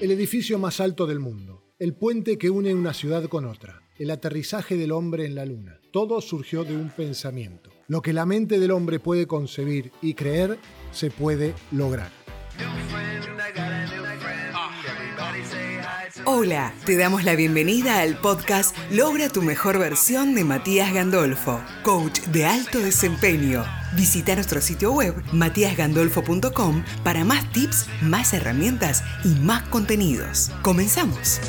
El edificio más alto del mundo, el puente que une una ciudad con otra, el aterrizaje del hombre en la luna, todo surgió de un pensamiento. Lo que la mente del hombre puede concebir y creer se puede lograr. Hola, te damos la bienvenida al podcast Logra tu mejor versión de Matías Gandolfo, coach de alto desempeño. Visita nuestro sitio web matíasgandolfo.com para más tips, más herramientas y más contenidos. Comenzamos.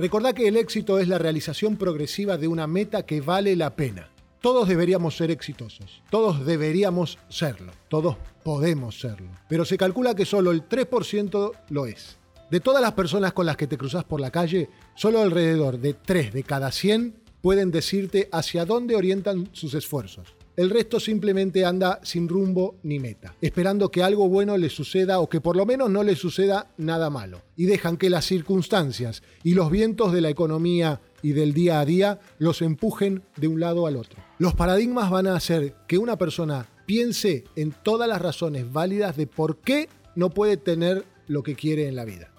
Recordá que el éxito es la realización progresiva de una meta que vale la pena. Todos deberíamos ser exitosos, todos deberíamos serlo, todos podemos serlo, pero se calcula que solo el 3% lo es. De todas las personas con las que te cruzas por la calle, solo alrededor de 3 de cada 100 pueden decirte hacia dónde orientan sus esfuerzos. El resto simplemente anda sin rumbo ni meta, esperando que algo bueno le suceda o que por lo menos no le suceda nada malo. Y dejan que las circunstancias y los vientos de la economía y del día a día los empujen de un lado al otro. Los paradigmas van a hacer que una persona piense en todas las razones válidas de por qué no puede tener lo que quiere en la vida.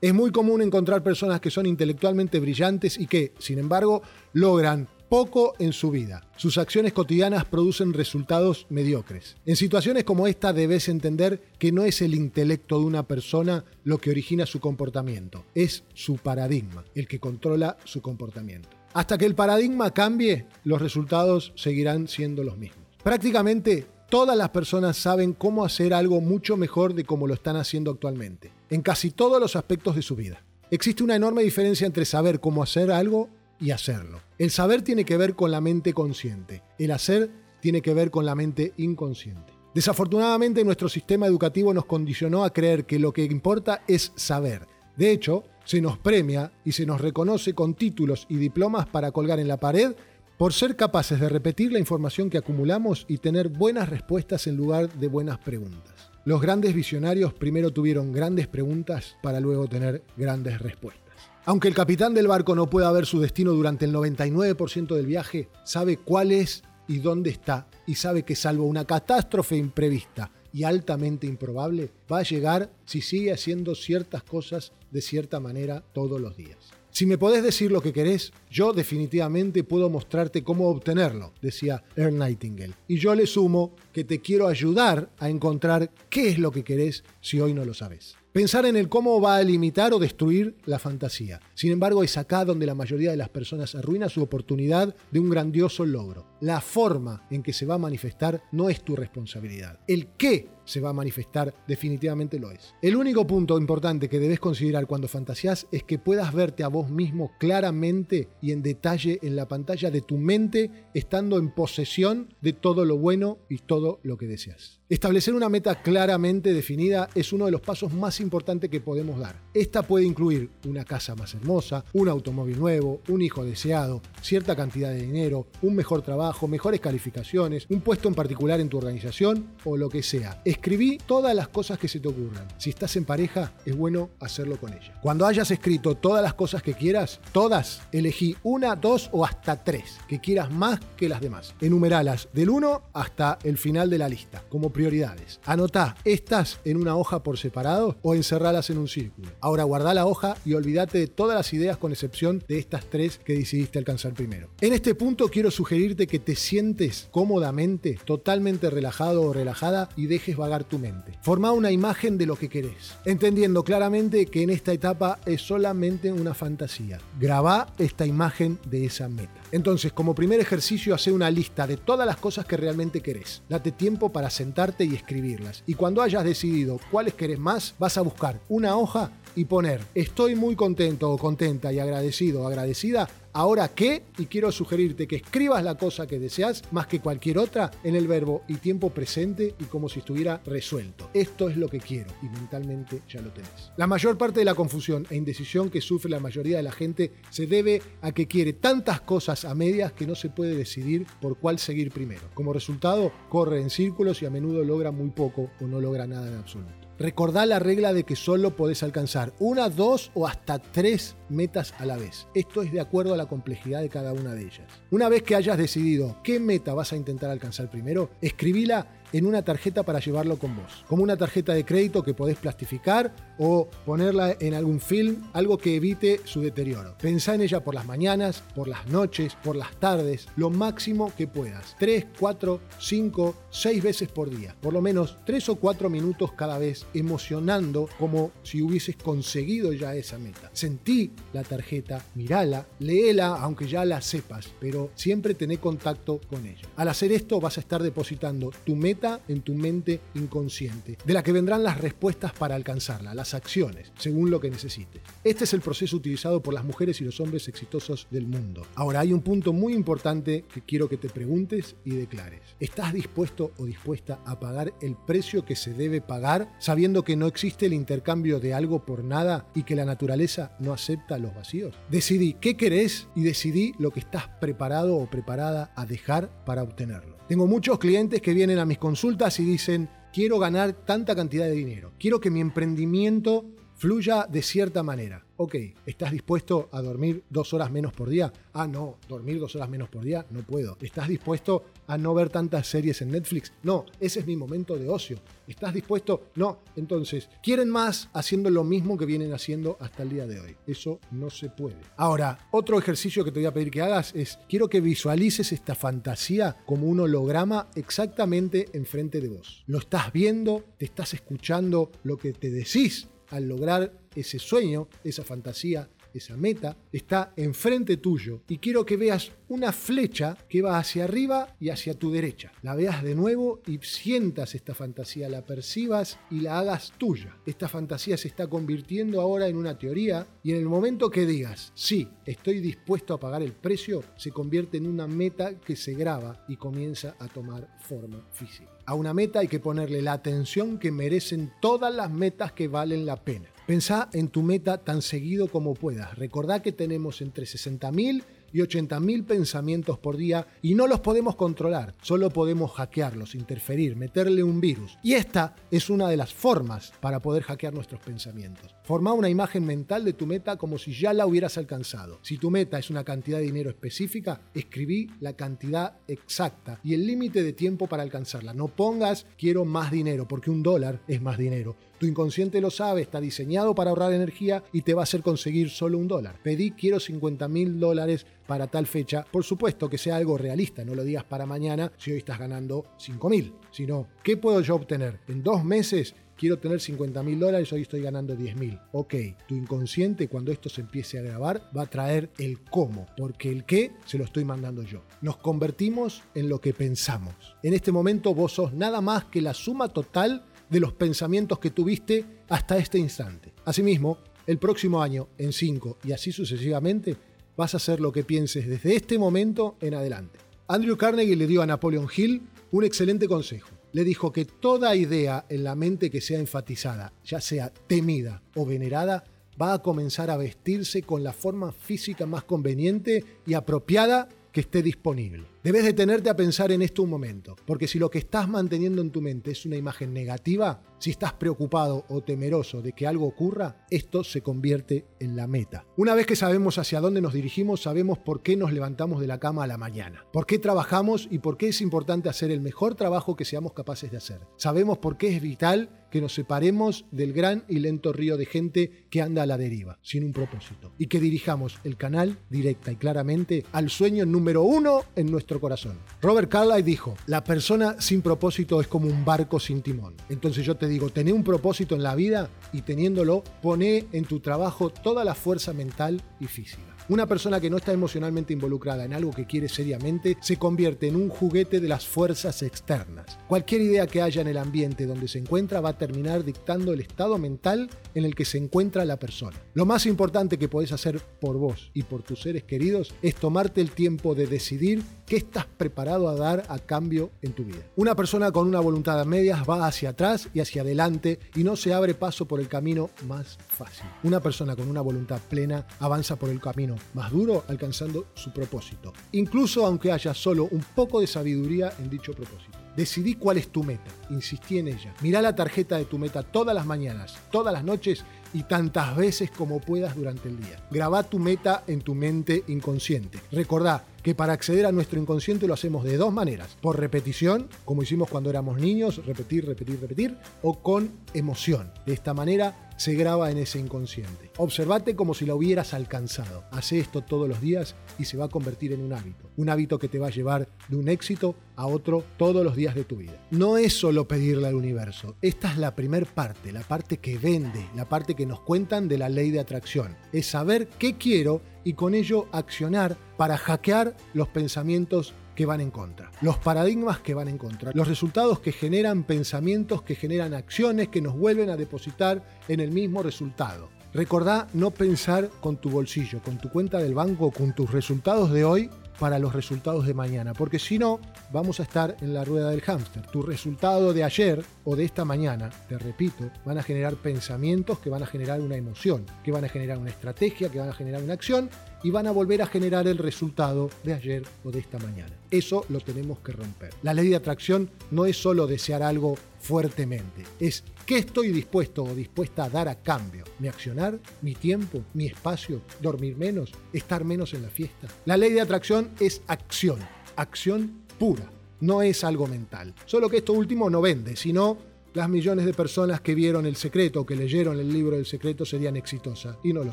Es muy común encontrar personas que son intelectualmente brillantes y que, sin embargo, logran poco en su vida. Sus acciones cotidianas producen resultados mediocres. En situaciones como esta debes entender que no es el intelecto de una persona lo que origina su comportamiento, es su paradigma el que controla su comportamiento. Hasta que el paradigma cambie, los resultados seguirán siendo los mismos. Prácticamente todas las personas saben cómo hacer algo mucho mejor de cómo lo están haciendo actualmente, en casi todos los aspectos de su vida. Existe una enorme diferencia entre saber cómo hacer algo y hacerlo. El saber tiene que ver con la mente consciente, el hacer tiene que ver con la mente inconsciente. Desafortunadamente nuestro sistema educativo nos condicionó a creer que lo que importa es saber. De hecho, se nos premia y se nos reconoce con títulos y diplomas para colgar en la pared por ser capaces de repetir la información que acumulamos y tener buenas respuestas en lugar de buenas preguntas. Los grandes visionarios primero tuvieron grandes preguntas para luego tener grandes respuestas. Aunque el capitán del barco no pueda ver su destino durante el 99% del viaje, sabe cuál es y dónde está, y sabe que salvo una catástrofe imprevista y altamente improbable, va a llegar si sigue haciendo ciertas cosas de cierta manera todos los días. Si me podés decir lo que querés, yo definitivamente puedo mostrarte cómo obtenerlo, decía Earl Nightingale. Y yo le sumo que te quiero ayudar a encontrar qué es lo que querés si hoy no lo sabes. Pensar en el cómo va a limitar o destruir la fantasía. Sin embargo, es acá donde la mayoría de las personas arruina su oportunidad de un grandioso logro. La forma en que se va a manifestar no es tu responsabilidad. El qué se va a manifestar definitivamente lo es. El único punto importante que debes considerar cuando fantaseas es que puedas verte a vos mismo claramente y en detalle en la pantalla de tu mente estando en posesión de todo lo bueno y todo lo que deseas. Establecer una meta claramente definida es uno de los pasos más importantes que podemos dar. Esta puede incluir una casa más hermosa, un automóvil nuevo, un hijo deseado, cierta cantidad de dinero, un mejor trabajo, mejores calificaciones, un puesto en particular en tu organización o lo que sea. Escribí todas las cosas que se te ocurran. Si estás en pareja, es bueno hacerlo con ella. Cuando hayas escrito todas las cosas que quieras, todas, elegí una, dos o hasta tres, que quieras más que las demás. Enumeralas del 1 hasta el final de la lista, como prioridades. Anotá estas en una hoja por separado o encerralas en un círculo. Ahora guardá la hoja y olvídate de todas las ideas con excepción de estas tres que decidiste alcanzar primero. En este punto quiero sugerirte que te sientes cómodamente, totalmente relajado o relajada y dejes tu mente. Forma una imagen de lo que querés, entendiendo claramente que en esta etapa es solamente una fantasía. Graba esta imagen de esa meta. Entonces, como primer ejercicio, hace una lista de todas las cosas que realmente querés. Date tiempo para sentarte y escribirlas. Y cuando hayas decidido cuáles querés más, vas a buscar una hoja y poner estoy muy contento o contenta y agradecido o agradecida Ahora qué, y quiero sugerirte que escribas la cosa que deseas más que cualquier otra en el verbo y tiempo presente y como si estuviera resuelto. Esto es lo que quiero y mentalmente ya lo tenés. La mayor parte de la confusión e indecisión que sufre la mayoría de la gente se debe a que quiere tantas cosas a medias que no se puede decidir por cuál seguir primero. Como resultado, corre en círculos y a menudo logra muy poco o no logra nada en absoluto. Recordá la regla de que solo podés alcanzar una, dos o hasta tres metas a la vez. Esto es de acuerdo a la complejidad de cada una de ellas. Una vez que hayas decidido qué meta vas a intentar alcanzar primero, escribíla en una tarjeta para llevarlo con vos. Como una tarjeta de crédito que podés plastificar o ponerla en algún film, algo que evite su deterioro. Pensá en ella por las mañanas, por las noches, por las tardes, lo máximo que puedas. 3, 4, 5, 6 veces por día. Por lo menos 3 o 4 minutos cada vez, emocionando como si hubieses conseguido ya esa meta. Sentí la tarjeta, mirala, léela aunque ya la sepas, pero siempre tené contacto con ella. Al hacer esto vas a estar depositando tu meta en tu mente inconsciente, de la que vendrán las respuestas para alcanzarla, las acciones, según lo que necesites. Este es el proceso utilizado por las mujeres y los hombres exitosos del mundo. Ahora hay un punto muy importante que quiero que te preguntes y declares. ¿Estás dispuesto o dispuesta a pagar el precio que se debe pagar sabiendo que no existe el intercambio de algo por nada y que la naturaleza no acepta los vacíos? Decidí qué querés y decidí lo que estás preparado o preparada a dejar para obtenerlo. Tengo muchos clientes que vienen a mis consultas y dicen, quiero ganar tanta cantidad de dinero, quiero que mi emprendimiento fluya de cierta manera ok, ¿estás dispuesto a dormir dos horas menos por día? Ah, no, dormir dos horas menos por día no puedo. ¿Estás dispuesto a no ver tantas series en Netflix? No, ese es mi momento de ocio. ¿Estás dispuesto? No. Entonces, quieren más haciendo lo mismo que vienen haciendo hasta el día de hoy. Eso no se puede. Ahora, otro ejercicio que te voy a pedir que hagas es, quiero que visualices esta fantasía como un holograma exactamente enfrente de vos. Lo estás viendo, te estás escuchando lo que te decís al lograr ese sueño, esa fantasía, esa meta, está enfrente tuyo y quiero que veas una flecha que va hacia arriba y hacia tu derecha. La veas de nuevo y sientas esta fantasía, la percibas y la hagas tuya. Esta fantasía se está convirtiendo ahora en una teoría y en el momento que digas, sí, estoy dispuesto a pagar el precio, se convierte en una meta que se graba y comienza a tomar forma física. A una meta hay que ponerle la atención que merecen todas las metas que valen la pena. Pensá en tu meta tan seguido como puedas. Recordá que tenemos entre 60.000 y 80.000 pensamientos por día y no los podemos controlar, solo podemos hackearlos, interferir, meterle un virus. Y esta es una de las formas para poder hackear nuestros pensamientos. Forma una imagen mental de tu meta como si ya la hubieras alcanzado. Si tu meta es una cantidad de dinero específica, escribí la cantidad exacta y el límite de tiempo para alcanzarla. No pongas quiero más dinero, porque un dólar es más dinero. Tu inconsciente lo sabe, está diseñado para ahorrar energía y te va a hacer conseguir solo un dólar. Pedí quiero 50 mil dólares para tal fecha. Por supuesto que sea algo realista, no lo digas para mañana si hoy estás ganando 5 mil, sino ¿qué puedo yo obtener? En dos meses quiero tener 50 mil dólares, hoy estoy ganando 10 mil. Ok, tu inconsciente cuando esto se empiece a grabar va a traer el cómo, porque el qué se lo estoy mandando yo. Nos convertimos en lo que pensamos. En este momento vos sos nada más que la suma total de los pensamientos que tuviste hasta este instante. Asimismo, el próximo año, en 5 y así sucesivamente, vas a hacer lo que pienses desde este momento en adelante. Andrew Carnegie le dio a Napoleon Hill un excelente consejo. Le dijo que toda idea en la mente que sea enfatizada, ya sea temida o venerada, va a comenzar a vestirse con la forma física más conveniente y apropiada que esté disponible. Debes detenerte a pensar en esto un momento, porque si lo que estás manteniendo en tu mente es una imagen negativa, si estás preocupado o temeroso de que algo ocurra, esto se convierte en la meta. Una vez que sabemos hacia dónde nos dirigimos, sabemos por qué nos levantamos de la cama a la mañana, por qué trabajamos y por qué es importante hacer el mejor trabajo que seamos capaces de hacer. Sabemos por qué es vital que nos separemos del gran y lento río de gente que anda a la deriva, sin un propósito, y que dirijamos el canal directa y claramente al sueño número uno en nuestro corazón. Robert Carlyle dijo, la persona sin propósito es como un barco sin timón. Entonces yo te digo, tené un propósito en la vida y teniéndolo, poné en tu trabajo toda la fuerza mental y física. Una persona que no está emocionalmente involucrada en algo que quiere seriamente se convierte en un juguete de las fuerzas externas. Cualquier idea que haya en el ambiente donde se encuentra va a terminar dictando el estado mental en el que se encuentra la persona. Lo más importante que podés hacer por vos y por tus seres queridos es tomarte el tiempo de decidir qué estás preparado a dar a cambio en tu vida. Una persona con una voluntad a medias va hacia atrás y hacia adelante y no se abre paso por el camino más fácil. Una persona con una voluntad plena avanza por el camino más duro alcanzando su propósito, incluso aunque haya solo un poco de sabiduría en dicho propósito. Decidí cuál es tu meta, insistí en ella. Mirá la tarjeta de tu meta todas las mañanas, todas las noches y tantas veces como puedas durante el día. Grabá tu meta en tu mente inconsciente. Recordá que para acceder a nuestro inconsciente lo hacemos de dos maneras. Por repetición, como hicimos cuando éramos niños, repetir, repetir, repetir, o con emoción. De esta manera se graba en ese inconsciente. Observate como si lo hubieras alcanzado. Hace esto todos los días y se va a convertir en un hábito. Un hábito que te va a llevar de un éxito a otro todos los días de tu vida. No es solo pedirle al universo. Esta es la primer parte, la parte que vende, la parte que nos cuentan de la ley de atracción. Es saber qué quiero y con ello accionar para hackear los pensamientos que van en contra, los paradigmas que van en contra, los resultados que generan pensamientos, que generan acciones, que nos vuelven a depositar en el mismo resultado. Recordá no pensar con tu bolsillo, con tu cuenta del banco, con tus resultados de hoy para los resultados de mañana, porque si no, vamos a estar en la rueda del hámster. Tu resultado de ayer o de esta mañana, te repito, van a generar pensamientos que van a generar una emoción, que van a generar una estrategia, que van a generar una acción y van a volver a generar el resultado de ayer o de esta mañana. Eso lo tenemos que romper. La ley de atracción no es solo desear algo fuertemente, es qué estoy dispuesto o dispuesta a dar a cambio. Mi accionar, mi tiempo, mi espacio, dormir menos, estar menos en la fiesta. La ley de atracción es acción, acción pura. No es algo mental. Solo que esto último no vende, sino las millones de personas que vieron el secreto que leyeron el libro del secreto serían exitosas y no lo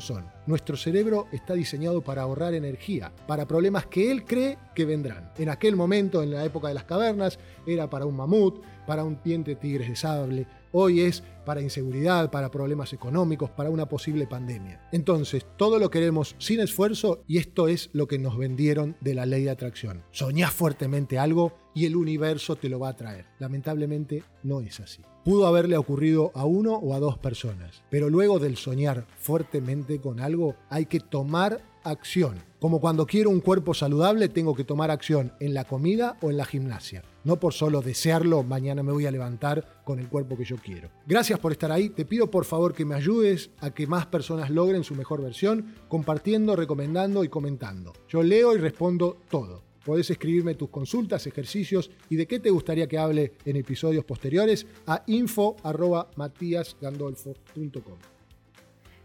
son. Nuestro cerebro está diseñado para ahorrar energía, para problemas que él cree que vendrán. En aquel momento, en la época de las cavernas, era para un mamut, para un diente tigres de sable, hoy es para inseguridad, para problemas económicos, para una posible pandemia. Entonces, todo lo queremos sin esfuerzo y esto es lo que nos vendieron de la ley de atracción. Soñás fuertemente algo y el universo te lo va a traer. Lamentablemente no es así. Pudo haberle ocurrido a uno o a dos personas, pero luego del soñar fuertemente con algo hay que tomar acción. Como cuando quiero un cuerpo saludable, tengo que tomar acción en la comida o en la gimnasia. No por solo desearlo, mañana me voy a levantar con el cuerpo que yo quiero. Gracias por estar ahí. Te pido por favor que me ayudes a que más personas logren su mejor versión, compartiendo, recomendando y comentando. Yo leo y respondo todo. Podés escribirme tus consultas, ejercicios y de qué te gustaría que hable en episodios posteriores a info.matíasgandolfo.com.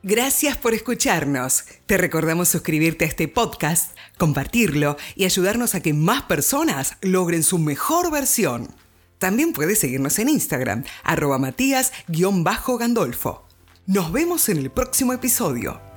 Gracias por escucharnos. Te recordamos suscribirte a este podcast, compartirlo y ayudarnos a que más personas logren su mejor versión. También puedes seguirnos en Instagram, arroba matías-gandolfo. Nos vemos en el próximo episodio.